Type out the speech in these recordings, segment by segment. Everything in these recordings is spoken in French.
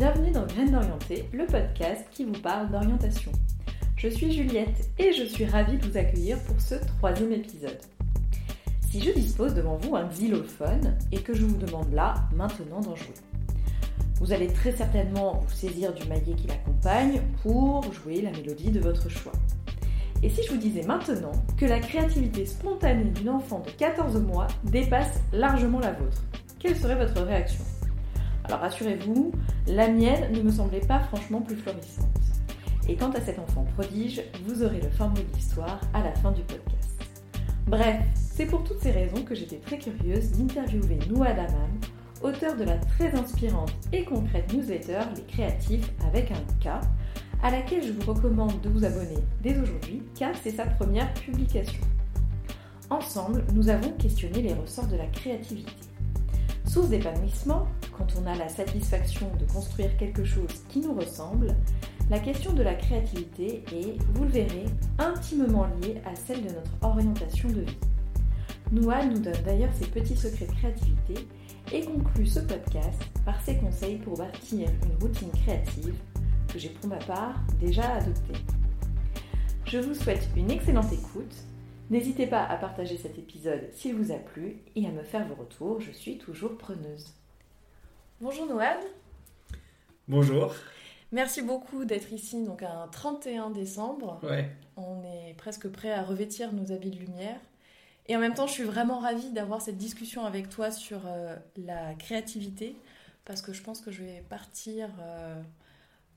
Bienvenue dans Graines d'Orienté, le podcast qui vous parle d'orientation. Je suis Juliette et je suis ravie de vous accueillir pour ce troisième épisode. Si je dispose devant vous un xylophone et que je vous demande là, maintenant, d'en jouer, vous allez très certainement vous saisir du maillet qui l'accompagne pour jouer la mélodie de votre choix. Et si je vous disais maintenant que la créativité spontanée d'une enfant de 14 mois dépasse largement la vôtre, quelle serait votre réaction? Alors rassurez-vous, la mienne ne me semblait pas franchement plus florissante. Et quant à cet enfant prodige, vous aurez le fin mot de l'histoire à la fin du podcast. Bref, c'est pour toutes ces raisons que j'étais très curieuse d'interviewer Noah Daman, auteur de la très inspirante et concrète newsletter Les Créatifs avec un K, à laquelle je vous recommande de vous abonner dès aujourd'hui car c'est sa première publication. Ensemble, nous avons questionné les ressorts de la créativité. Source d'épanouissement, quand on a la satisfaction de construire quelque chose qui nous ressemble, la question de la créativité est, vous le verrez, intimement liée à celle de notre orientation de vie. Noah nous donne d'ailleurs ses petits secrets de créativité et conclut ce podcast par ses conseils pour bâtir une routine créative que j'ai pour ma part déjà adoptée. Je vous souhaite une excellente écoute. N'hésitez pas à partager cet épisode s'il vous a plu et à me faire vos retours, je suis toujours preneuse. Bonjour Noël. Bonjour. Merci beaucoup d'être ici donc un 31 décembre. Ouais. On est presque prêt à revêtir nos habits de lumière. Et en même temps, je suis vraiment ravie d'avoir cette discussion avec toi sur euh, la créativité parce que je pense que je vais partir euh,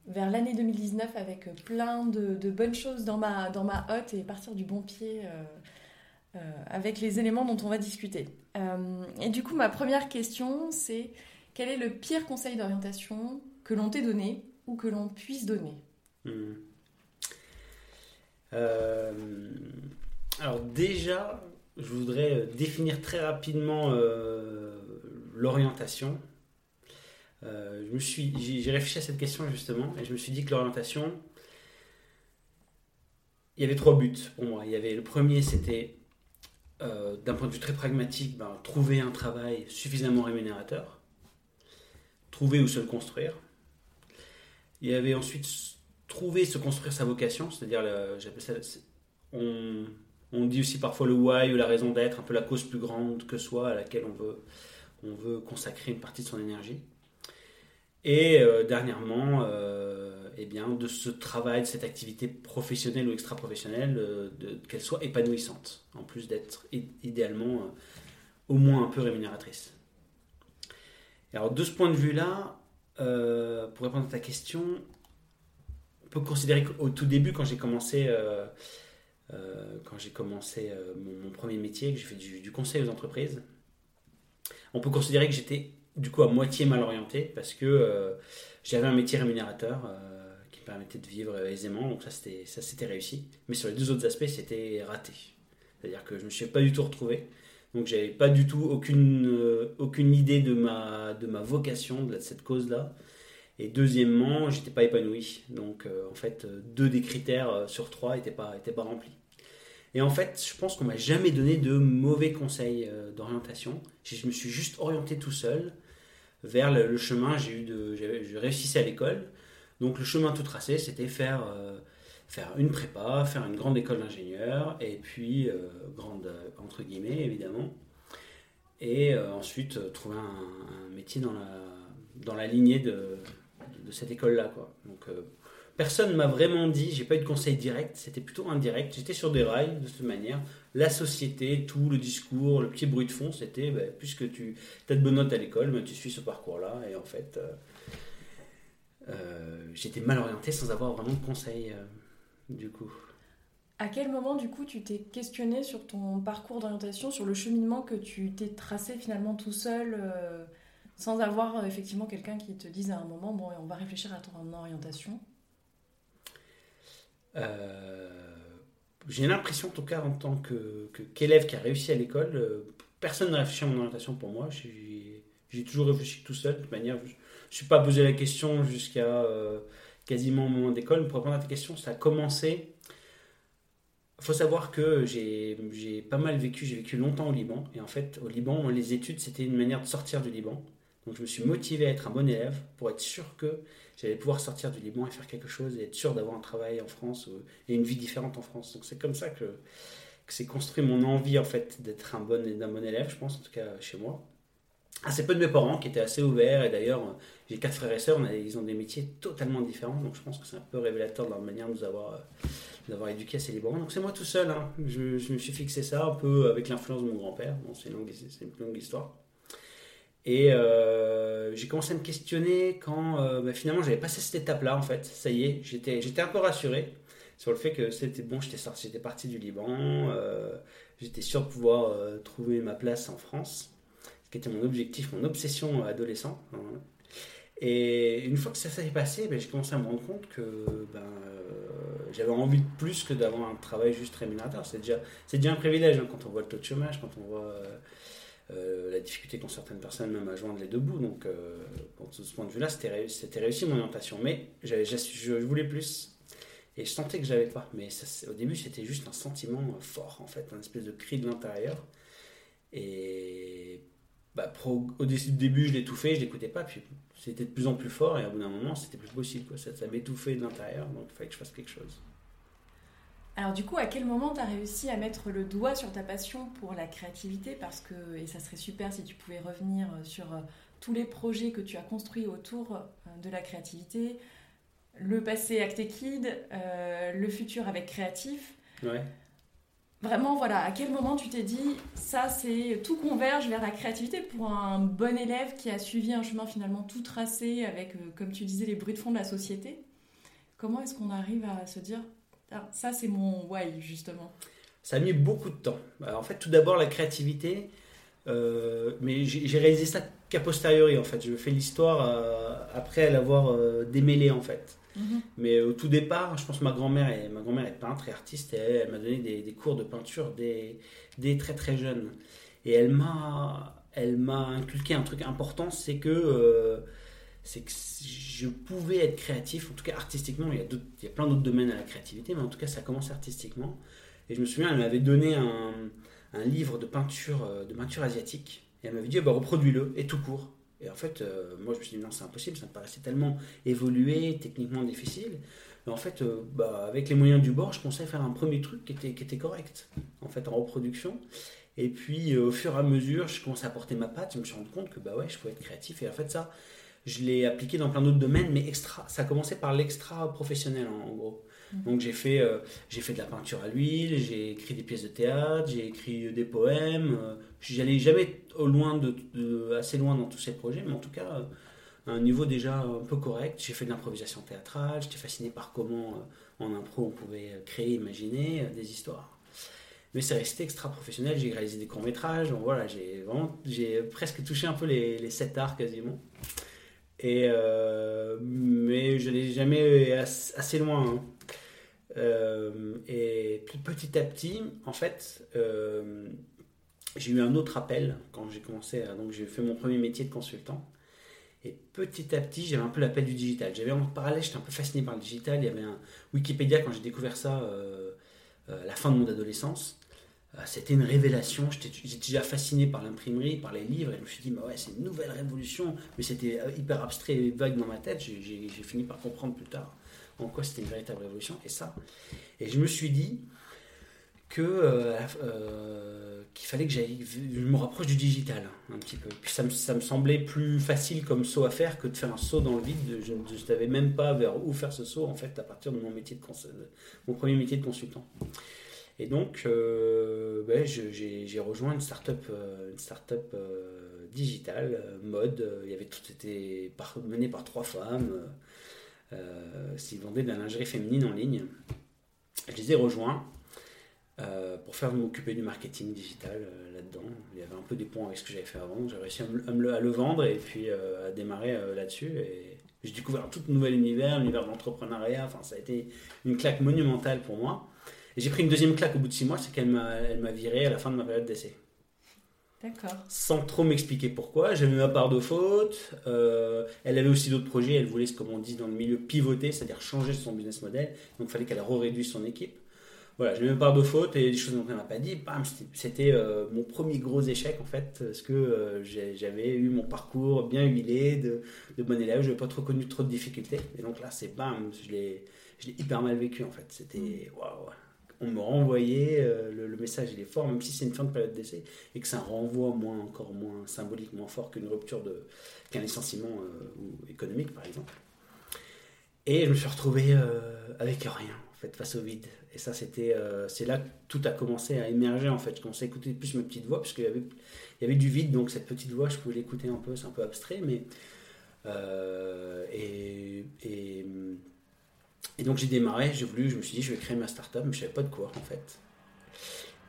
vers l'année 2019 avec plein de, de, bonnes choses dans ma, dans ma hotte et partir du bon pied euh, avec les éléments dont on va discuter. et du coup, ma première question, c'est quel est le pire conseil d'orientation que l'on t'ait donné ou que l'on puisse donner hmm. euh, Alors déjà, je voudrais définir très rapidement euh, l'orientation. Euh, j'ai réfléchi à cette question justement et je me suis dit que l'orientation, il y avait trois buts pour moi. Il y avait le premier, c'était d'un point de vue très pragmatique, ben, trouver un travail suffisamment rémunérateur, trouver où se construire. Il y avait ensuite trouver, se construire sa vocation, c'est-à-dire, ça, on, dit aussi parfois le why ou la raison d'être, un peu la cause plus grande que soi à laquelle on veut, on veut consacrer une partie de son énergie. Et euh, dernièrement, euh, eh bien, de ce travail, de cette activité professionnelle ou extra-professionnelle, euh, qu'elle soit épanouissante, en plus d'être idéalement au moins un peu rémunératrice. Alors de ce point de vue-là, euh, pour répondre à ta question, on peut considérer qu'au tout début, quand j'ai commencé, euh, euh, quand j'ai commencé mon, premier métier, que j'ai fait du, conseil aux entreprises, on peut considérer que j'étais du coup à moitié mal orienté parce que j'avais un métier rémunérateur qui me permettait de vivre aisément, donc ça c'était, ça c'était réussi. Mais sur les deux autres aspects, c'était raté. C'est-à-dire que je ne me suis pas du tout retrouvé. Donc j'avais pas du tout aucune, euh, aucune idée de ma, de ma vocation, de cette cause-là. Et deuxièmement, j'étais pas épanoui. Donc euh, en fait, deux des critères euh, sur trois n'étaient pas, étaient pas remplis. Et en fait, je pense qu'on m'a jamais donné de mauvais conseils d'orientation. Je me suis juste orienté tout seul vers le, chemin. J'ai eu je réussissais à l'école. Donc le chemin tout tracé, c'était faire faire une prépa, faire une grande école d'ingénieur, et puis, euh, grande entre guillemets évidemment, et euh, ensuite euh, trouver un, métier dans la, dans la lignée de, de cette école-là. Quoi. Donc personne ne m'a vraiment dit, j'ai pas eu de conseil direct, c'était plutôt indirect, j'étais sur des rails de cette manière. La société, tout le discours, le petit bruit de fond, c'était bah, puisque tu as de bonnes notes à l'école, bah, tu suis ce parcours-là, et en fait, j'étais mal orienté sans avoir vraiment de conseils du coup. À quel moment, du coup, tu t'es questionné sur ton parcours d'orientation, sur le cheminement que tu t'es tracé finalement tout seul, euh, sans avoir euh, effectivement quelqu'un qui te dise à un moment, bon, on va réfléchir à ton orientation? Euh, J'ai l'impression, en tout cas, en tant qu'élève qui a réussi à l'école, personne n'a réfléchi à mon orientation pour moi. J'ai toujours réfléchi tout seul, de toute manière. Je ne suis pas posé la question jusqu'à quasiment au moment d'école. Pour répondre à ta question, ça a commencé. Il faut savoir que j'ai pas mal vécu, j'ai vécu longtemps au Liban. Et en fait, au Liban, les études, c'était une manière de sortir du Liban. Donc je me suis motivé à être un bon élève pour être sûr que j'allais pouvoir sortir du Liban et faire quelque chose et être sûr d'avoir un travail en France et une vie différente en France. Donc c'est comme ça que, que s'est construit mon envie en fait d'être un bon, un bon élève, je pense, en tout cas chez moi. Assez peu de mes parents qui étaient assez ouverts et d'ailleurs j'ai quatre frères et sœurs, ils ont des métiers totalement différents donc je pense que c'est un peu révélateur de leur manière de nous avoir, d'avoir éduqué assez librement. Donc c'est moi tout seul, hein. je, me suis fixé ça un peu avec l'influence de mon grand-père, bon, c'est une, longue histoire. Et euh, j'ai commencé à me questionner quand euh, bah, finalement j'avais passé cette étape-là en fait. Ça y est, j'étais, un peu rassuré sur le fait que c'était bon, j'étais sorti, j'étais parti du Liban, euh, j'étais sûr de pouvoir trouver ma place en France, ce qui était mon objectif, mon obsession adolescent. Et une fois que ça s'est passé, ben, j'ai commencé à me rendre compte que ben, j'avais envie de plus que d'avoir un travail juste rémunérateur. C'est déjà, c'est déjà un privilège hein, quand on voit le taux de chômage, quand on voit euh, la difficulté qu'ont certaines personnes même à joindre les deux bouts. Donc, euh, de ce point de vue-là, c'était réussi, réussi, mon orientation. Mais je voulais plus. Et je sentais que j'avais pas. Mais au début, c'était juste un sentiment fort, en fait, un espèce de cri de l'intérieur. Et bah, au début, je l'étouffais, je l'écoutais pas. Puis c'était de plus en plus fort. Et à bout d'un moment, c'était plus possible. Quoi. Ça, ça m'étouffait de l'intérieur. Donc, il fallait que je fasse quelque chose. Alors du coup, à quel moment tu as réussi à mettre le doigt sur ta passion pour la créativité? Parce que, et ça serait super si tu pouvais revenir euh, sur euh, tous les projets que tu as construits autour euh, de la créativité, le passé Acte Kid, le futur avec Créatif. Ouais. Vraiment, voilà, à quel moment tu t'es dit, ça c'est tout converge vers la créativité pour un bon élève qui a suivi un chemin finalement tout tracé avec, comme tu disais, les bruits de fond de la société Comment est-ce qu'on arrive à se dire, ah, ça, c'est mon why, justement? Ça a mis beaucoup de temps. en fait, tout d'abord, la créativité. Euh, mais j'ai réalisé ça qu'a posteriori, en fait. Je fais l'histoire euh, après l'avoir euh, démêlé, en fait. Mhm. Mais au tout départ, je pense que ma grand-mère est, grand-mère est peintre et artiste et elle, m'a donné des, cours de peinture dès, très très jeune. Et elle m'a, inculqué un truc important, c'est que c'est que je pouvais être créatif, en tout cas artistiquement. Il y a, plein d'autres domaines à la créativité, mais en tout cas, ça commence artistiquement. Et je me souviens, elle m'avait donné un, livre de peinture, euh, de peinture asiatique. Et elle m'avait dit, bah, reproduis-le, et tout court. Et en fait, euh, moi, je me suis dit, non, c'est impossible, ça me paraissait tellement évolué, techniquement difficile. Mais en fait, euh, bah, avec les moyens du bord, je pensais faire un premier truc qui était, correct, en fait, en reproduction. Et puis, au fur et à mesure, je commençais à porter ma patte, je me suis rendu compte que, bah ouais, je pouvais être créatif. Et en fait, ça, je l'ai appliqué dans plein d'autres domaines, mais extra, ça a commencé par l'extra professionnel en, gros. Donc j'ai fait, euh, fait de la peinture à l'huile, j'ai écrit des pièces de théâtre, j'ai écrit des poèmes. Euh, j'allais jamais au loin de, assez loin dans tous ces projets, mais en tout cas euh, à un niveau déjà un peu correct. J'ai fait de l'improvisation théâtrale, j'étais fasciné par comment en impro on pouvait créer, imaginer des histoires. Mais c'est resté extra professionnel, j'ai réalisé des courts métrages, donc voilà, j'ai j'ai presque touché un peu les, les sept arts quasiment. Et, mais je n'ai jamais assez loin. Hein. Euh, et puis petit à petit, en fait, euh, j'ai eu un autre appel quand j'ai commencé. donc j'ai fait mon premier métier de consultant. Et petit à petit, j'avais un peu l'appel du digital. J'avais en parallèle, j'étais un peu fasciné par le digital. Il y avait un Wikipédia quand j'ai découvert ça à la fin de mon adolescence. Euh, c'était une révélation. J'étais déjà fasciné par l'imprimerie, par les livres, et je me suis dit, bah ouais, c'est une nouvelle révolution. Mais c'était euh, hyper abstrait et vague dans ma tête. J'ai fini par comprendre plus tard en quoi c'était une véritable révolution. Et ça. Et je me suis dit que euh, qu'il fallait que j'aille, je me rapproche du digital un petit peu. Puis ça me, ça me, semblait plus facile comme saut à faire que de faire un saut dans le vide. Je ne savais même pas vers où faire ce saut en fait à partir de mon métier de mon premier métier de consultant. Et donc, euh, ben, j'ai rejoint une start-up, euh, une start-up euh, digitale, mode. Il y avait tout était mené par trois femmes. Ils vendaient de la lingerie féminine en ligne. Je les ai rejoints pour faire m'occuper du marketing digital là-dedans. Il y avait un peu des ponts avec ce que j'avais fait avant. J'ai réussi à, me, le vendre et puis à démarrer là-dessus. J'ai découvert un tout nouvel univers, l'univers de l'entrepreneuriat. Enfin, ça a été une claque monumentale pour moi. J'ai pris une deuxième claque au bout de six mois, c'est qu'elle m'a, elle m'a viré à la fin de ma période d'essai. D'accord. Sans trop m'expliquer pourquoi, j'avais ma part de faute. Euh, elle avait aussi d'autres projets, elle voulait, comme on dit dans le milieu, pivoter, c'est-à-dire changer son business model. Donc il fallait qu'elle réduise son équipe. voilà, j'ai même part de faute et des choses dont elle m'a pas dit. Bam, c'était- euh, mon premier gros échec en fait, parce que euh, j'avais eu mon parcours bien huilé de, de bon élève, je n'avais pas trop connu trop de difficultés. Et donc là, c'est bam, je l'ai hyper mal vécu en fait. C'était waouh. On me renvoyait, euh, le, message il est fort, même si c'est une fin de période d'essai et que c'est un renvoi moins, encore moins symbolique, moins fort qu'une rupture de qu'un licenciement euh, économique par exemple. Et je me suis retrouvé euh, avec rien en fait face au vide. Et ça c'était c'est là que tout a commencé à émerger en fait. Je commençais à écouter plus ma petite voix parce qu'il y avait il y avait du vide donc cette petite voix je pouvais l'écouter un peu, c'est un peu abstrait mais et, et et donc j'ai démarré, j'ai voulu, je me suis dit je vais créer ma startup, mais je savais pas de quoi en fait.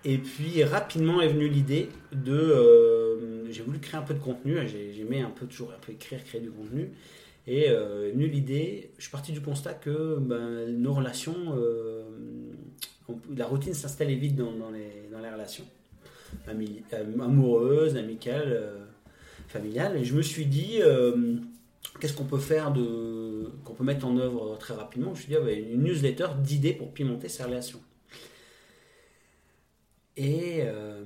Et puis rapidement est venue l'idée de, euh, j'ai voulu créer un peu de contenu, j'ai- j'aimais un peu toujours un peu écrire, créer du contenu, et euh, est venue l'idée, je suis parti du constat que ben, nos relations, euh, la routine s'installait vite dans, les, dans les relations, Ami- euh, amoureuses, amicales, euh, familiales, et je me suis dit qu'est-ce qu'on peut faire de qu'on peut mettre en œuvre très rapidement? Je me suis ah ouais, une newsletter d'idées pour pimenter ces relations. Et euh,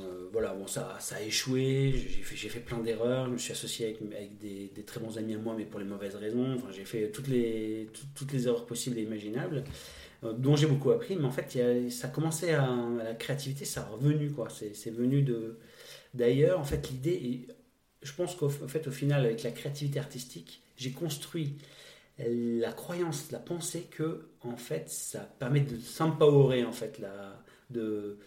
euh, voilà, bon, ça, a échoué, j'ai fait, fait plein d'erreurs, je me suis associé avec, avec des, des très bons amis à moi, mais pour les mauvaises raisons. J'ai fait toutes les, tout- toutes les erreurs possibles et imaginables, euh, dont j'ai beaucoup appris, mais en fait, ça commençait à, la créativité, ça a revenu, quoi. C'est, venu d'ailleurs. En fait, l'idée, je pense qu'au final, avec la créativité artistique, j'ai construit la croyance, la pensée que en fait ça permet de s'empowerer en fait de,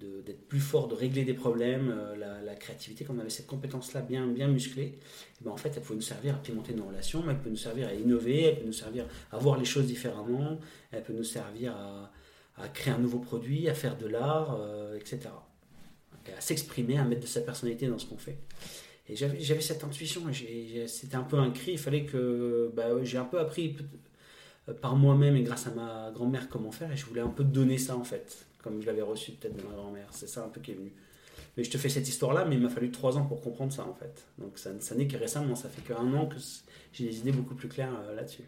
d'être plus fort, de régler des problèmes, euh, la, créativité, quand on avait cette compétence-là bien, musclée, eh ben, en fait elle peut nous servir à pimenter nos relations, elle peut nous servir à innover, elle peut nous servir à voir les choses différemment, elle peut nous servir à, créer un nouveau produit, à faire de l'art, euh, etc. Et à s'exprimer, à mettre de sa personnalité dans ce qu'on fait. Et j'avais, cette intuition, c'était un peu un cri, il fallait que bah, j'ai un peu appris euh, par moi-même et grâce à ma grand-mère comment faire, et je voulais un peu donner ça en fait, comme je l'avais reçu peut-être de ma grand-mère, c'est ça un peu qui est venu. Mais je te fais cette histoire-là, mais il m'a fallu trois ans pour comprendre ça en fait. Donc ça, ça n'est que récemment, ça fait qu'un an que j'ai des idées beaucoup plus claires euh, là-dessus.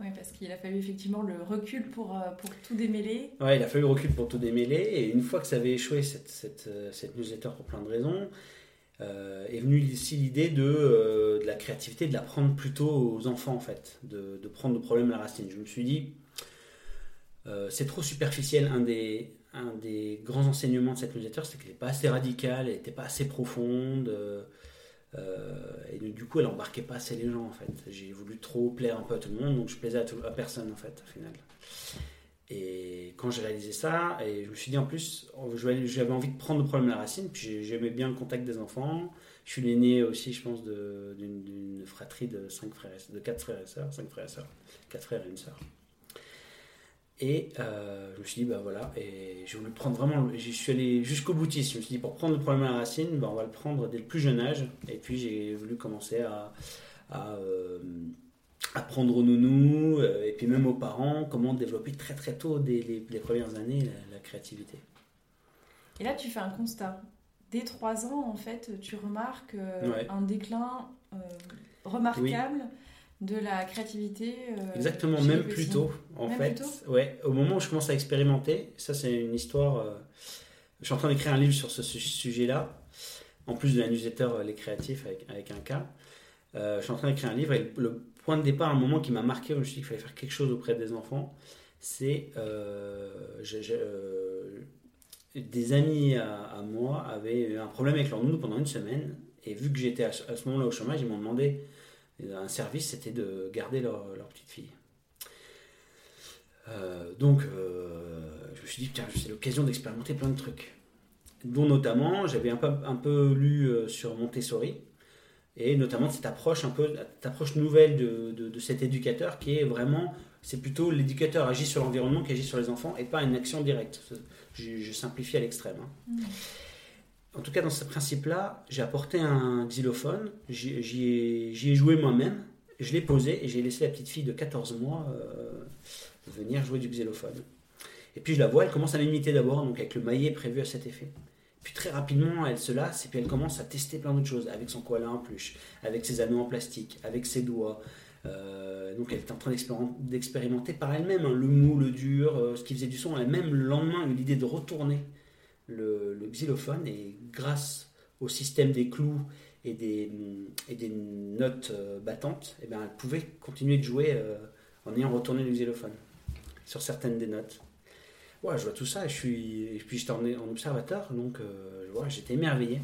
Oui, parce qu'il a fallu effectivement le recul pour, euh, pour tout démêler. Ouais, il a fallu le recul pour tout démêler. Et une fois que ça avait échoué, cette, cette, cette newsletter pour plein de raisons, euh, est venue ici l'idée de, euh, de la créativité, de la prendre plutôt aux enfants, en fait, de, de prendre le problème à la racine. Je me suis dit, euh, c'est trop superficiel. Un des, un des grands enseignements de cette newsletter, c'est qu'elle n'est pas assez radicale, elle n'était pas assez profonde. et du coup, elle embarquait pas assez les gens, en fait. J'ai voulu trop plaire un peu à tout le monde, donc je plaisais à, à personne, en fait, au final. Et quand j'ai réalisé ça, et je me suis dit en plus, je vais- j'avais envie de prendre le problème à la racine, puis j'ai- j'aimais bien le contact des enfants. Je suis l'aîné aussi, je pense, d'une fratrie de cinq frères, de quatre frères et sœurs, cinq frères et sœurs, quatre frères et une sœur. Et euh, je me suis dit, bah voilà, et j'ai voulu prendre vraiment, je suis allé jusqu'au boutiste. Je me suis dit, pour prendre le problème à la racine, bah, on va le prendre dès le plus jeune âge. Et puis j'ai voulu commencer à, à, euh, apprendre aux nounous, euh, et puis même aux parents, comment développer très très tôt, dès les, les premières années, la, la créativité. Et là, tu fais un constat. Dès 3 ans, en fait, tu remarques euh, Ouais. un déclin euh, remarquable de la créativité. Exactement, même plus tôt, en Même fait. plus tôt? Ouais, au moment où je commence à expérimenter, ça c'est une histoire. je suis en train d'écrire un livre sur ce su- sujet-là, en plus de la newsletter Les Créatifs avec, avec un cas. Euh, je suis en train d'écrire un livre et le, point de départ, un moment qui m'a marqué, où je me suis dit qu'il fallait faire quelque chose auprès des enfants, c'est euh, euh, des amis à, moi avaient eu un problème avec leur nounou pendant une semaine et vu que j'étais à, ce- moment-là au chômage, ils m'ont demandé un service, c'était de garder leur, petite fille. Donc, je me suis dit, tiens, c'est l'occasion d'expérimenter plein de trucs. Dont notamment, j'avais un peu, lu sur Montessori, et notamment cette approche un peu, cette approche nouvelle de, de- de cet éducateur qui est vraiment, c'est plutôt l'éducateur agit sur l'environnement qui agit sur les enfants et pas une action directe. Je, je simplifie à l'extrême. hein. Mm. En tout cas, dans ce principe-là, j'ai apporté un xylophone, j'y j'y ai, j'y ai joué moi-même, je l'ai posé et j'ai laissé la petite fille de 14 mois euh, venir jouer du xylophone. Et puis je la vois, elle commence à m'imiter d'abord, donc avec le maillet prévu à cet effet. Puis très rapidement, elle se lasse et puis elle commence à tester plein d'autres choses, avec son koala en peluche, avec ses anneaux en plastique, avec ses doigts, Euh, donc elle était en train d'expérimenter par elle-même hein, le mou, le dur, euh, ce qui faisait du son. Elle même le lendemain eu l'idée de retourner le, xylophone et grâce au système des clous et des, notes euh, battantes, eh bien, elle pouvait continuer de jouer en ayant retourné le xylophone sur certaines des notes. Ouais, je vois tout ça et je suis et puis j'étais en, en, observateur donc j'étais émerveillé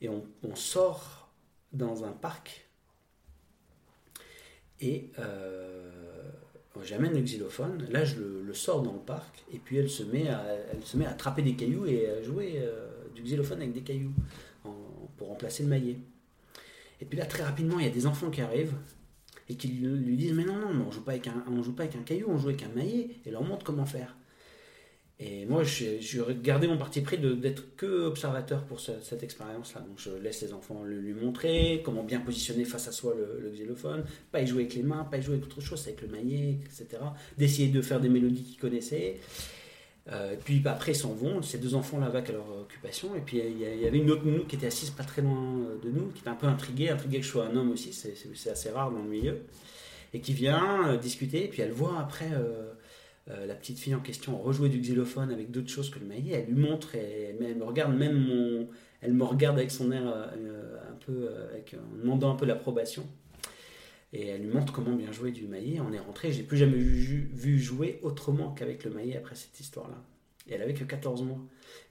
et on, sort dans un parc et euh, j'amène le xylophone, là je le, sors dans le parc, et puis elle se met à, elle se met à attraper des cailloux et à jouer euh, du xylophone avec des cailloux pour remplacer le maillet. Et puis là très rapidement il y a des enfants qui arrivent et qui lui disent mais non non, on joue on joue pas avec un caillou, on joue avec un maillet et leur montre comment faire. Et moi, j'ai gardé mon parti pris d'être que observateur pour cette expérience-là. Donc, je laisse les enfants lui, montrer comment bien positionner face à soi le, xylophone, pas y jouer avec les mains, pas y jouer avec autre chose, avec le maillet, etc. D'essayer de faire des mélodies qu'ils connaissaient. Euh, puis après, ils s'en vont, ces deux enfants-là vaquent à leur occupation. Et puis il y, avait une autre nounou qui était assise pas très loin euh, de nous, qui était un peu intriguée, intriguée que je sois un homme aussi, c'est assez rare dans le milieu, et qui vient euh, discuter. Puis elle voit après. La petite fille en question rejouer du xylophone avec d'autres choses que le maillet. Elle lui montre et elle me regarde même mon, elle me regarde avec son air euh, un peu, euh, avec, en demandant un peu l'approbation. Et elle lui montre comment bien jouer du maillet. On est rentré, j'ai plus jamais vu, jouer autrement qu'avec le maillet après cette histoire-là. Et elle avait que 14 mois.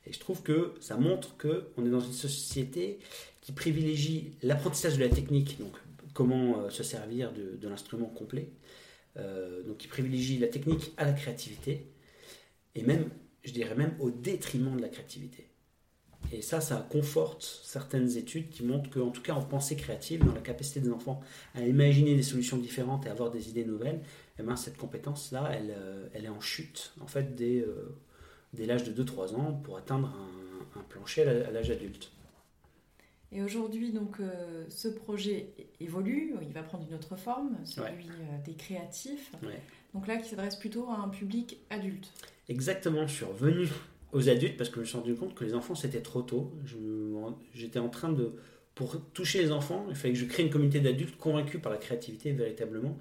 Et je trouve que ça montre qu'on est dans une société qui privilégie l'apprentissage de la technique, donc comment se servir de l'instrument complet, euh, donc qui privilégie la technique à la créativité, et même, je dirais même, au détriment de la créativité. Et ça, ça conforte certaines études qui montrent qu'en tout cas en pensée créative, dans la capacité des enfants à imaginer des solutions différentes et avoir des idées nouvelles, eh ben, cette compétence-là, elle, euh, elle, est en chute en fait dès, euh, l'âge de 2-3 ans pour atteindre un plancher à l'âge adulte. Et aujourd'hui, donc, euh, ce projet évolue, il va prendre une autre forme, celui euh, des créatifs. Donc là, qui s'adresse plutôt à un public adulte. Exactement, je suis revenu aux adultes parce que je me suis rendu compte que les enfants, c'était trop tôt. J'étais en train de... Pour toucher les enfants, il fallait que je crée une communauté d'adultes convaincus par la créativité véritablement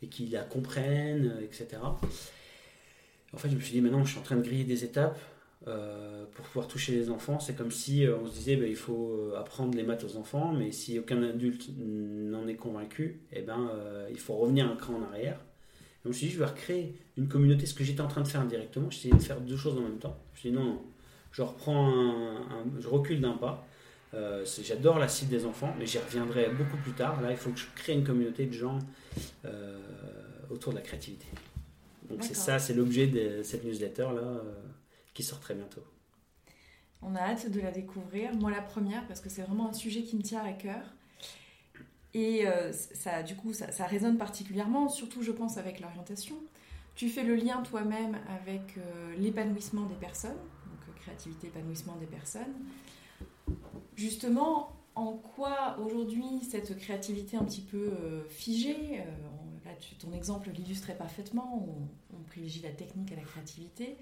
et qui la comprennent, etc. En fait, je me suis dit, maintenant, je suis en train de griller des étapes euh, pour pouvoir toucher les enfants. C'est comme si euh, on se disait bah, il faut euh, apprendre les maths aux enfants, mais si aucun adulte n'en est convaincu, eh ben, il faut revenir un cran en arrière. Et je me suis dit je vais recréer une communauté, ce que j'étais en train de faire directement. J'essayais de faire deux choses en même temps. Je me suis dit non, non je reprends je recule d'un pas. J'adore la cible des enfants, mais j'y reviendrai beaucoup plus tard. Là, il faut que je crée une communauté de gens autour de la créativité. Donc c'est ça, c'est l'objet de cette newsletter là qui sort très bientôt. On a hâte de la découvrir. Moi, la première, parce que c'est vraiment un sujet qui me tient à cœur. Et euh, ça, du coup, ça, résonne particulièrement, surtout, je pense, avec l'orientation. Tu fais le lien toi-même avec euh, l'épanouissement des personnes, donc euh, créativité, épanouissement des personnes. Justement, en quoi aujourd'hui cette créativité un petit peu figée, là, ton exemple l'illustrait parfaitement, on, on privilégie la technique à la créativité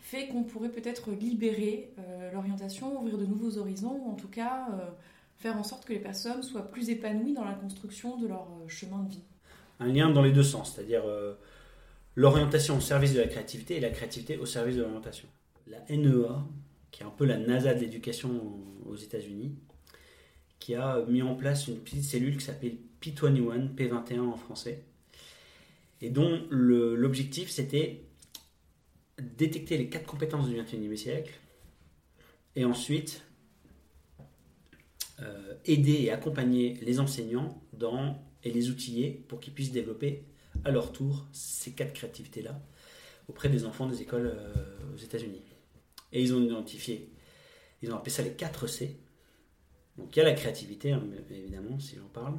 fait qu'on pourrait peut-être libérer euh, l'orientation, ouvrir de nouveaux horizons, ou en tout cas euh, faire en sorte que les personnes soient plus épanouies dans la construction de leur euh, chemin de vie. Un lien dans les deux sens, c'est-à-dire l'orientation au service de la créativité et la créativité au service de l'orientation. La NEA, qui est un peu la NASA de l'éducation aux États-Unis, qui a mis en place une petite cellule qui s'appelle P21, P21 en français, et dont l'objectif c'était détecter les quatre compétences du XXIe siècle et ensuite euh, aider et accompagner les enseignants dans, et les outiller pour qu'ils puissent développer à leur tour ces quatre créativités-là auprès des enfants des écoles euh, aux États-Unis. Et ils ont identifié, ils ont appelé ça les 4 C. Donc il y a la créativité, hein, évidemment, si j'en parle.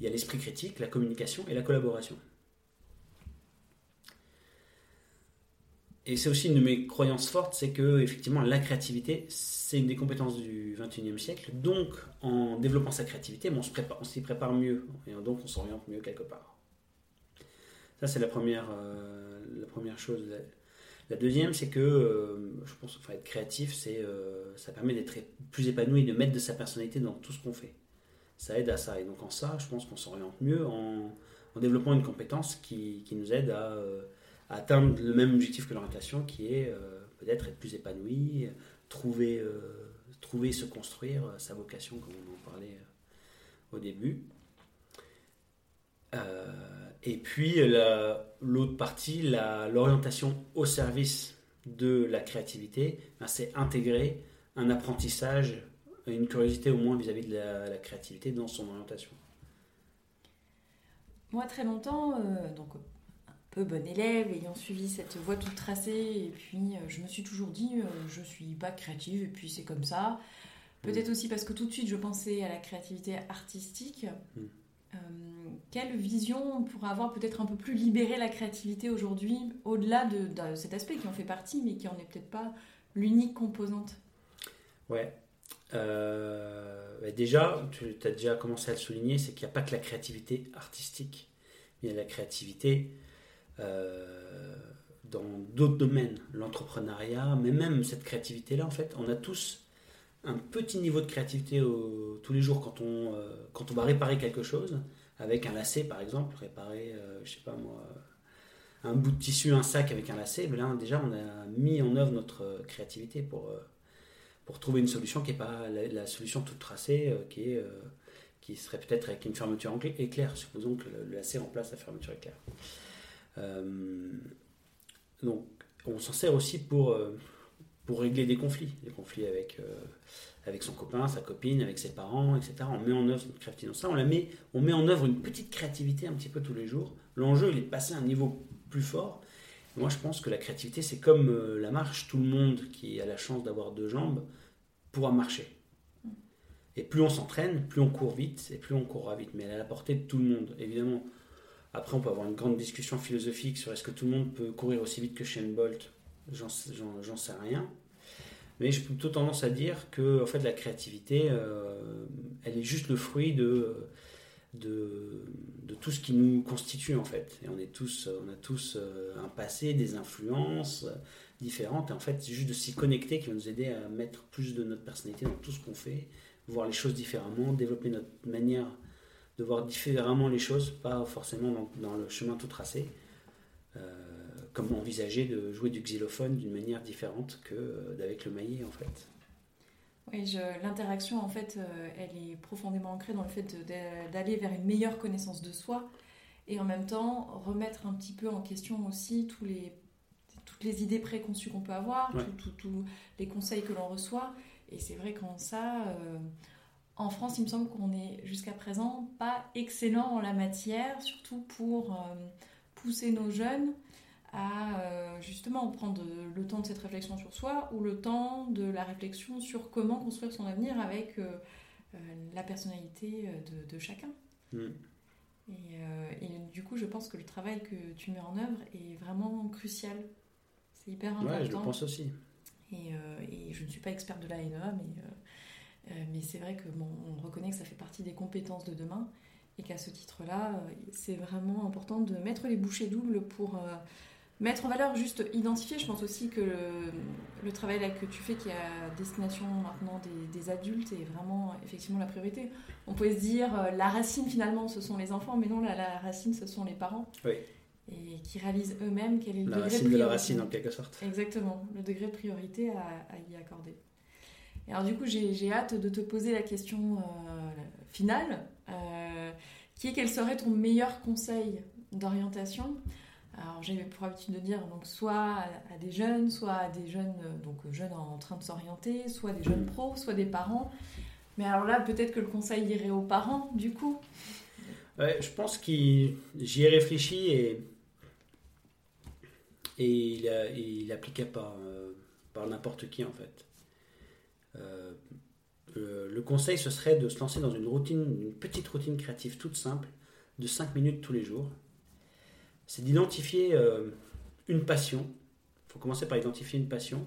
Il y a l'esprit critique, la communication et la collaboration. Et c'est aussi une de mes croyances fortes, c'est que effectivement la créativité, c'est une des compétences du 21e siècle. Donc, en développant sa créativité, on, s'y prépare mieux, et donc on s'oriente mieux quelque part. Ça, c'est la première, euh, la première chose. La deuxième, c'est que euh, je pense enfin, être créatif, euh, ça permet d'être plus épanoui, de mettre de sa personnalité dans tout ce qu'on fait. ça aide à ça. Et donc en ça, je pense qu'on s'oriente mieux en, en, développant une compétence qui, qui nous aide à, atteindre le même objectif que l'orientation, qui est peut-être être plus épanoui, trouver, trouver, se construire sa vocation, comme on en parlait au début. et puis l'autre partie, l'orientation au service de la créativité, ben, c'est intégrer un apprentissage, une curiosité au moins vis-à-vis de la, créativité dans son orientation. Moi, très longtemps, euh, donc peu bon élève, ayant suivi cette voie toute tracée, et puis euh, je me suis toujours dit, euh, je suis pas créative, et puis c'est comme ça. Peut-être mm. aussi parce que tout de suite, je pensais à la créativité artistique. Mm. Euh, quelle vision on pourrait avoir peut-être un peu plus libéré la créativité aujourd'hui, au-delà de, cet aspect qui en fait partie, mais qui en est peut-être pas l'unique composante? Ouais. Euh, déjà, tu as déjà commencé à le souligner, c'est qu'il n'y a pas que la créativité artistique, il y a la créativité dans d'autres domaines, l'entrepreneuriat, mais même cette créativité-là, en fait, on a tous un petit niveau de créativité tous les jours quand on, euh, quand on va réparer quelque chose, avec un lacet par exemple, réparer, euh, je sais pas moi, un bout de tissu, un sac avec un lacet, mais là déjà on a mis en œuvre notre créativité pour, euh, pour trouver une solution qui n'est pas la, solution toute tracée, qui, est, qui serait peut-être avec une fermeture éclair, supposons que le, lacet remplace la fermeture éclair. Donc on s'en sert aussi pour pour régler des conflits, des conflits avec, euh, avec son copain, sa copine, avec ses parents, etc. On met en œuvre créativité. on, la met, on met en œuvre une petite créativité un petit peu tous les jours. L'enjeu, il est de passer à un niveau plus fort. moi, je pense que la créativité, c'est comme euh, la marche. Tout le monde qui a la chance d'avoir deux jambes pourra marcher. Et plus on s'entraîne, plus on court vite, et plus on courra vite. Mais elle est à la portée de tout le monde. Évidemment, après, on peut avoir une grande discussion philosophique sur est-ce que tout le monde peut courir aussi vite que Shane Bolt j'en sais rien. Mais j'ai plutôt tendance à dire que en fait, la créativité, euh, elle est juste le fruit de, de, de, tout ce qui nous constitue en fait. Et on, est tous, on a tous euh, un passé, des influences différentes. Et en fait, c'est juste de s'y connecter qui va nous aider à mettre plus de notre personnalité dans tout ce qu'on fait, voir les choses différemment, développer notre manière de voir différemment les choses, pas forcément dans, dans le chemin tout tracé. Euh, comment envisager de jouer du xylophone d'une manière différente que euh, d'avec le maillet en fait. Oui, l'interaction en fait, euh, elle est profondément ancrée dans le fait d'aller vers une meilleure connaissance de soi et en même temps remettre un petit peu en question aussi tous les, toutes les idées préconçues qu'on peut avoir, tous les conseils que l'on reçoit. Et c'est vrai qu'en ça, en France, il me semble qu'on est jusqu'à présent pas excellent en la matière, surtout pour pousser nos jeunes à euh, justement prendre le temps de cette réflexion sur soi ou le temps de la réflexion sur comment construire son avenir avec euh, euh, la personnalité de, chacun. Mm. Et, du coup, je pense que le travail que tu mets en œuvre est vraiment crucial. C'est hyper important. Ouais, je le pense aussi. Et, je ne suis pas experte de la NEA, mais, mais c'est vrai que bon, on reconnaît que ça fait partie des compétences de demain et qu'à ce titre-là, c'est vraiment important de mettre les bouchées doubles pour Mettre en valeur, juste identifier, je pense aussi que le, travail là que tu fais qui est à destination maintenant des, adultes est vraiment effectivement la priorité. On pourrait se dire euh, la racine finalement ce sont les enfants, mais non, la, la racine ce sont les parents. Oui. Et qui réalisent eux-mêmes quel est le la racine de, la racine en quelque sorte. Exactement, le degré de priorité à, y accorder. Alors du coup j'ai hâte de te poser la question euh, finale, euh, qui est quel serait ton meilleur conseil d'orientation? Alors j'ai pour habitude de dire donc soit à, des jeunes, soit à des jeunes euh, donc jeunes en train de s'orienter, soit des jeunes pros, soit des parents. Mais alors là, peut-être que le conseil irait aux parents, du coup. Je pense que j'y ai réfléchi et, et il, il appliquait par, par n'importe qui en fait. Euh, le conseil, ce serait de se lancer dans une routine, une petite routine créative toute simple, de 5 minutes tous les jours c'est d'identifier euh, une passion. Il faut commencer par identifier une passion.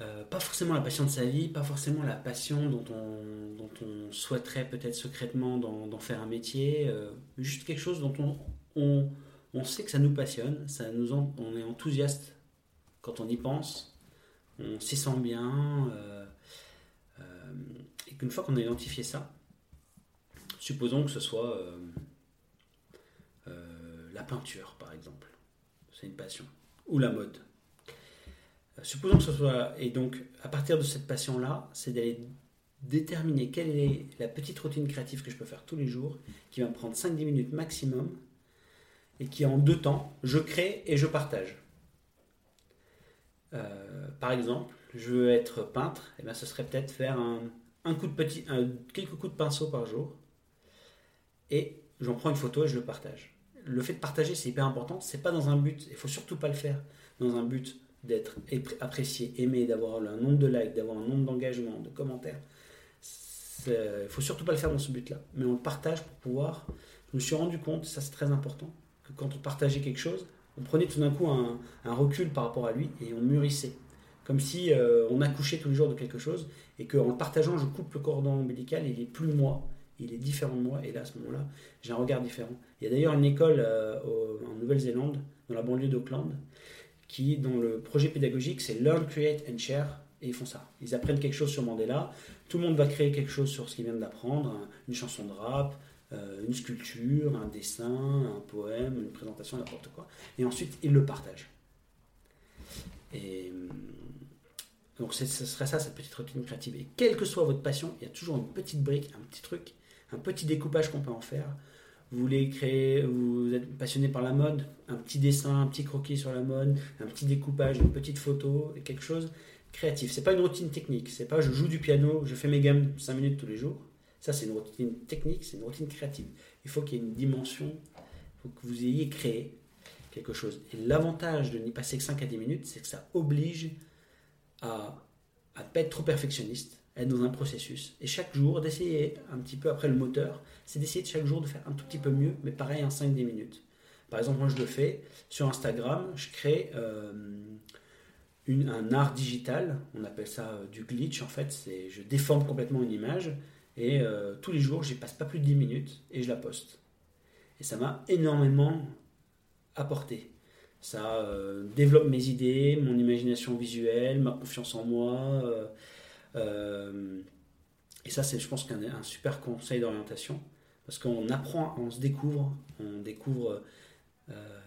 Euh, pas forcément la passion de sa vie, pas forcément la passion dont on, dont on souhaiterait peut-être secrètement d'en faire un métier, euh, juste quelque chose dont on, on, sait que ça nous passionne, ça nous on est enthousiaste quand on y pense, on s'y sent bien. et qu'une fois qu'on a identifié ça, supposons que ce soit euh, euh, la peinture, par exemple, c'est une passion, ou la mode. Euh, supposons que ce soit. Et donc, à partir de cette passion-là, c'est d'aller déterminer quelle est la petite routine créative que je peux faire tous les jours, qui va me prendre 5-10 minutes maximum, et qui en deux temps, je crée et je partage. Par exemple, je veux être peintre, et bien ce serait peut-être faire un, petit, quelques coups de pinceau par jour, et j'en prends une photo et je le partage. Le fait de partager, c'est hyper important. C'est pas dans un but, il faut surtout pas le faire dans un but d'être apprécié, aimé, d'avoir un nombre de likes, d'avoir un nombre d'engagements, de commentaires. Il faut surtout pas le faire dans ce but-là. Mais on le partage pour pouvoir. Je me suis rendu compte, ça c'est très important, que quand on partageait quelque chose, on prenait tout d'un coup un, recul par rapport à lui et on mûrissait. Comme si euh, on accouchait tous les jours de quelque chose et qu'en le partageant, je coupe le cordon ombilical il est plus moi, il est différent de moi, et là, à ce moment-là, j'ai un regard différent. Il y a d'ailleurs une école euh, en Nouvelle-Zélande, dans la banlieue d'Auckland, qui, dont le projet pédagogique, c'est Learn, Create and Share, et ils font ça. Ils apprennent quelque chose sur Mandela, tout le monde va créer quelque chose sur ce qu'ils viennent d'apprendre, une chanson de rap, une sculpture, un dessin, un poème, une présentation, n'importe quoi, et ensuite ils le partagent. Et donc ce serait ça, cette petite routine créative. Et quelle que soit votre passion, il y a toujours une petite brique, un petit truc un petit découpage qu'on peut en faire. Vous voulez créer, vous êtes passionné par la mode, un petit dessin, un petit croquis sur la mode, un petit découpage, une petite photo, quelque chose créatif. C'est pas une routine technique, c'est pas je joue du piano, je fais mes gammes 5 minutes tous les jours. Ça, c'est une routine technique, c'est une routine créative. Il faut qu'il y ait une dimension, il faut que vous ayez créé quelque chose. Et l'avantage de n'y passer que 5 à 10 minutes, c'est que ça oblige à ne pas être trop perfectionniste, être dans un processus. Et chaque jour, d'essayer un petit peu après le moteur, c'est d'essayer de chaque jour de faire un tout petit peu mieux, mais pareil en 5-10 minutes. Par exemple, moi je le fais sur Instagram, je crée euh, un art digital, on appelle ça euh, du glitch en fait, c'est je déforme complètement une image et euh, tous les jours, j'y passe pas plus de 10 minutes et je la poste. Et ça m'a énormément apporté. Ça développe mes idées, mon imagination visuelle, ma confiance en moi euh, et ça, c'est, je pense, qu'un un super conseil d'orientation, parce qu'on apprend, on se découvre, on découvre, euh,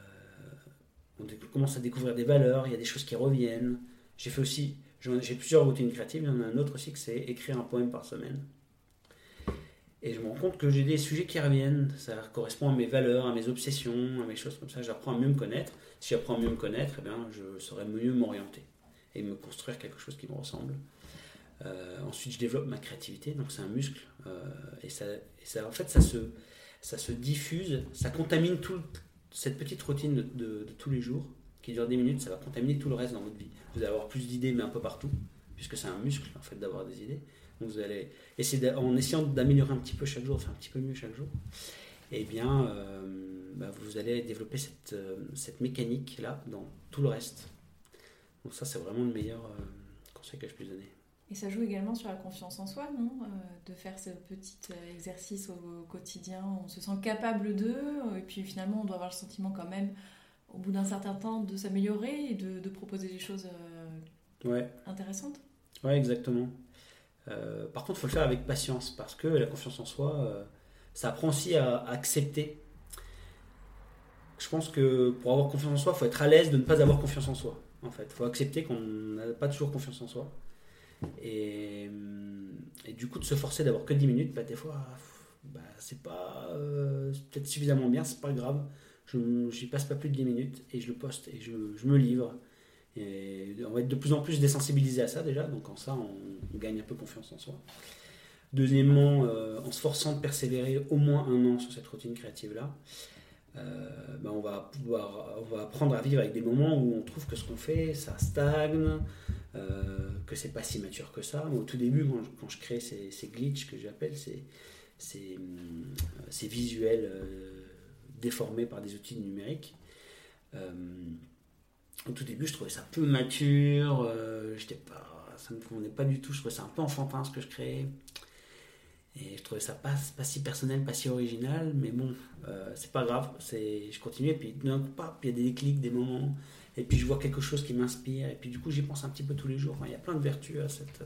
on commence à découvrir des valeurs, il y a des choses qui reviennent. J'ai fait aussi, j'ai plusieurs routines créatives, il y en a un autre aussi que c'est écrire un poème par semaine. Et je me rends compte que j'ai des sujets qui reviennent, ça correspond à mes valeurs, à mes obsessions, à mes choses comme ça. J'apprends à mieux me connaître. Si j'apprends à mieux me connaître, eh bien, je saurai mieux m'orienter et me construire quelque chose qui me ressemble. Euh, ensuite, je développe ma créativité, donc c'est un muscle. Euh, et, ça, en fait, ça se, ça se diffuse, ça contamine toute cette petite routine de, tous les jours qui dure des minutes, ça va contaminer tout le reste dans votre vie. Vous allez avoir plus d'idées, mais un peu partout, puisque c'est un muscle en fait d'avoir des idées. Vous allez essayer en essayant d'améliorer un petit peu chaque jour, faire un petit peu mieux chaque jour, et eh bien euh, bah, vous allez développer cette, cette mécanique là dans tout le reste. Donc ça c'est vraiment le meilleur conseil que je puisse donner. Et ça joue également sur la confiance en soi, non euh, De faire ce petit euh, exercice au, quotidien, on se sent capable de, et puis finalement on doit avoir le sentiment quand même, au bout d'un certain temps, de s'améliorer et de, proposer des choses euh, ouais. intéressantes. Ouais, exactement. Par contre, il faut le faire avec patience, parce que la confiance en soi, ça apprend aussi à, accepter. Je pense que pour avoir confiance en soi, il faut être à l'aise de ne pas avoir confiance en soi. En fait, il faut accepter qu'on n'a pas toujours confiance en soi. Et, et, du coup, de se forcer d'avoir que 10 minutes, bah, des fois, bah, c'est pas euh, peut-être suffisamment bien, c'est pas grave. Je n'y passe pas plus de 10 minutes et je le poste et je, me livre. Et on va être de plus en plus désensibilisé à ça déjà, donc en ça, on, gagne un peu confiance en soi. Deuxièmement, euh, en se forçant de persévérer au moins un an sur cette routine créative-là, euh, bah, on, va pouvoir, on va apprendre à vivre avec des moments où on trouve que ce qu'on fait, ça stagne, euh, que c'est pas si mature que ça. au tout début, quand je, crée ces, glitches que j'appelle, ces, visuels déformés par des outils numériques, au tout début, je trouvais ça peu mature, j'étais pas, ça ne me convenait pas du tout, je trouvais ça un peu enfantin ce que je créais. Et je trouvais ça pas, pas si personnel, pas si original, mais bon, c'est pas grave, je continue, et puis d'un coup, il y a des déclics, des moments, et puis je vois quelque chose qui m'inspire, et puis du coup j'y pense un petit peu tous les jours. il y a plein de vertus à cette euh,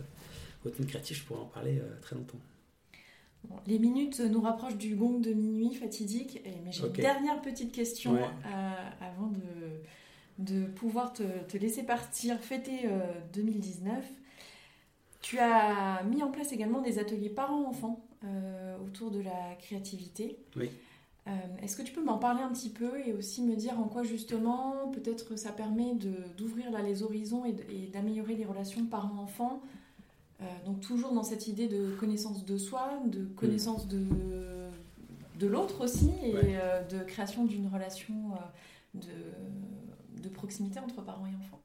Routine créative, je pourrais en parler très longtemps. les minutes nous rapprochent du gong de minuit fatidique, mais j'ai une dernière petite question avant de, de pouvoir te, te laisser partir, fêter 2019. Tu as mis en place également des ateliers parents-enfants autour de la créativité. Oui. Euh, est-ce que tu peux m'en parler un petit peu et aussi me dire en quoi justement peut-être ça permet d'ouvrir les horizons et d'améliorer les relations parents-enfants euh, Donc toujours dans cette idée de connaissance de soi, de connaissance de, de l'autre aussi et euh, de création d'une relation de, de, proximité entre parents et enfants.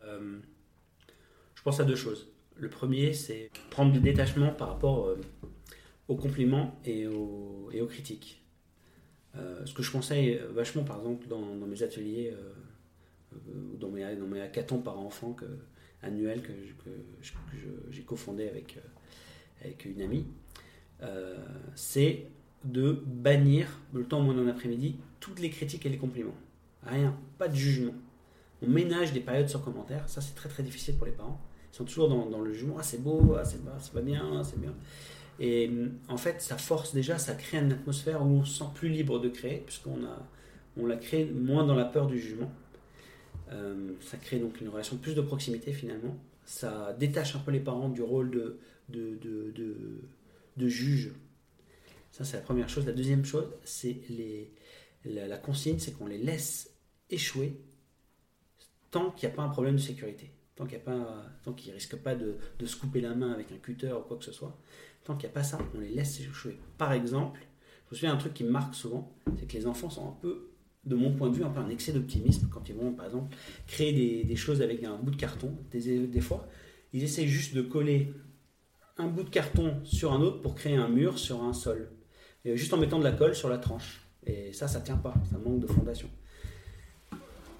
je pense à deux choses. Le premier, c'est prendre du détachement par rapport aux compliments et aux, critiques. Euh, ce que je conseille vachement, par exemple, dans, mes ateliers, euh, euh, dans, mes, dans mes hackathons par enfant annuels que, j'ai cofondé avec, avec une amie, c'est de bannir, le temps on en après-midi, toutes les critiques et les compliments. Rien, pas de jugement. On ménage des périodes sans commentaires, ça c'est très très difficile pour les parents. Ils sont toujours dans, le jugement, ah c'est beau, ah, c'est pas, pas bien, c'est bien. Et en fait, ça force déjà, ça crée une atmosphère où on se sent plus libre de créer, puisqu'on a, on l'a créé moins dans la peur du jugement. Euh, ça crée donc une relation plus de proximité finalement. Ça détache un peu les parents du rôle de, de, de, de, juge. Ça, c'est la première chose. La deuxième chose, c'est la, consigne, c'est qu'on les laisse échouer tant qu'il n'y a pas un problème de sécurité. Tant qu'il ne risquent pas de, se couper la main avec un cutter ou quoi que ce soit. Tant qu'il n'y a pas ça, on les laisse échouer. Par exemple, je me souviens un truc qui me marque souvent, c'est que les enfants sont un peu, de mon point de vue, un peu un excès d'optimisme quand ils vont, par exemple, créer des, choses avec un bout de carton. Des, fois, ils essaient juste de coller un bout de carton sur un autre pour créer un mur sur un sol. Juste en mettant de la colle sur la tranche. Et ça, ça tient pas, ça manque de fondation.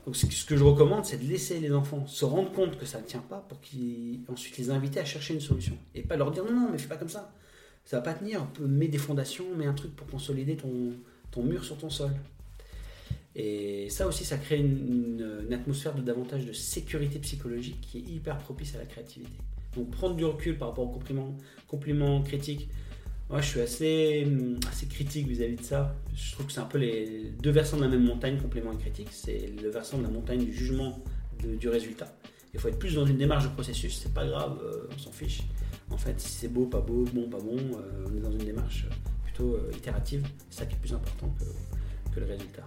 Donc ce que je recommande, c'est de laisser les enfants se rendre compte que ça ne tient pas pour qu'ils ensuite les inviter à chercher une solution. Et pas leur dire non, non, mais fais pas comme ça. Ça va pas tenir. Mets des fondations, mets un truc pour consolider ton, ton mur sur ton sol. Et ça aussi, ça crée une, atmosphère de davantage de sécurité psychologique qui est hyper propice à la créativité. Donc prendre du recul par rapport aux compliments, compliments critiques, moi, je suis assez, assez critique vis-à-vis de ça. Je trouve que c'est un peu les deux versants de la même montagne, complément et critique. C'est le versant de la montagne du jugement du résultat. Il faut être plus dans une démarche de processus, c'est pas grave, euh, on s'en fiche. En fait, si c'est beau, pas beau, bon, pas bon, euh, on est dans une démarche plutôt euh, itérative. C'est ça qui est plus important que, que, le résultat.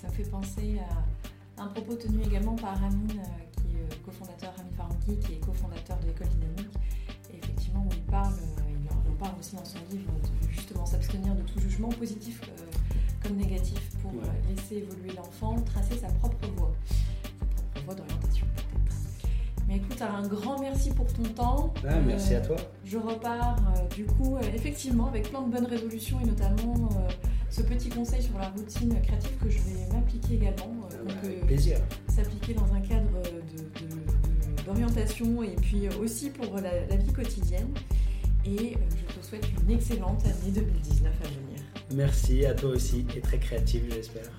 Ça me fait penser à un propos tenu également par Ramin, qui est cofondateur, Ramin Farouki, qui est cofondateur de l'école dynamique. Et effectivement, où il parle parle aussi dans son livre de justement s'abstenir de tout jugement positif euh, comme négatif pour euh, laisser évoluer l'enfant, tracer sa propre voie, sa propre voie d'orientation peut-être. Mais écoute, un grand merci pour ton temps. Ah, merci à toi. Je repars du coup effectivement avec plein de bonnes résolutions et notamment ce petit conseil sur la routine créative que je vais m'appliquer également. Ah, donc, avec plaisir. S'appliquer dans un cadre d'orientation et puis aussi pour la vie quotidienne et euh, je te souhaite une excellente année 2019 à venir. Merci à toi aussi et très créative j'espère.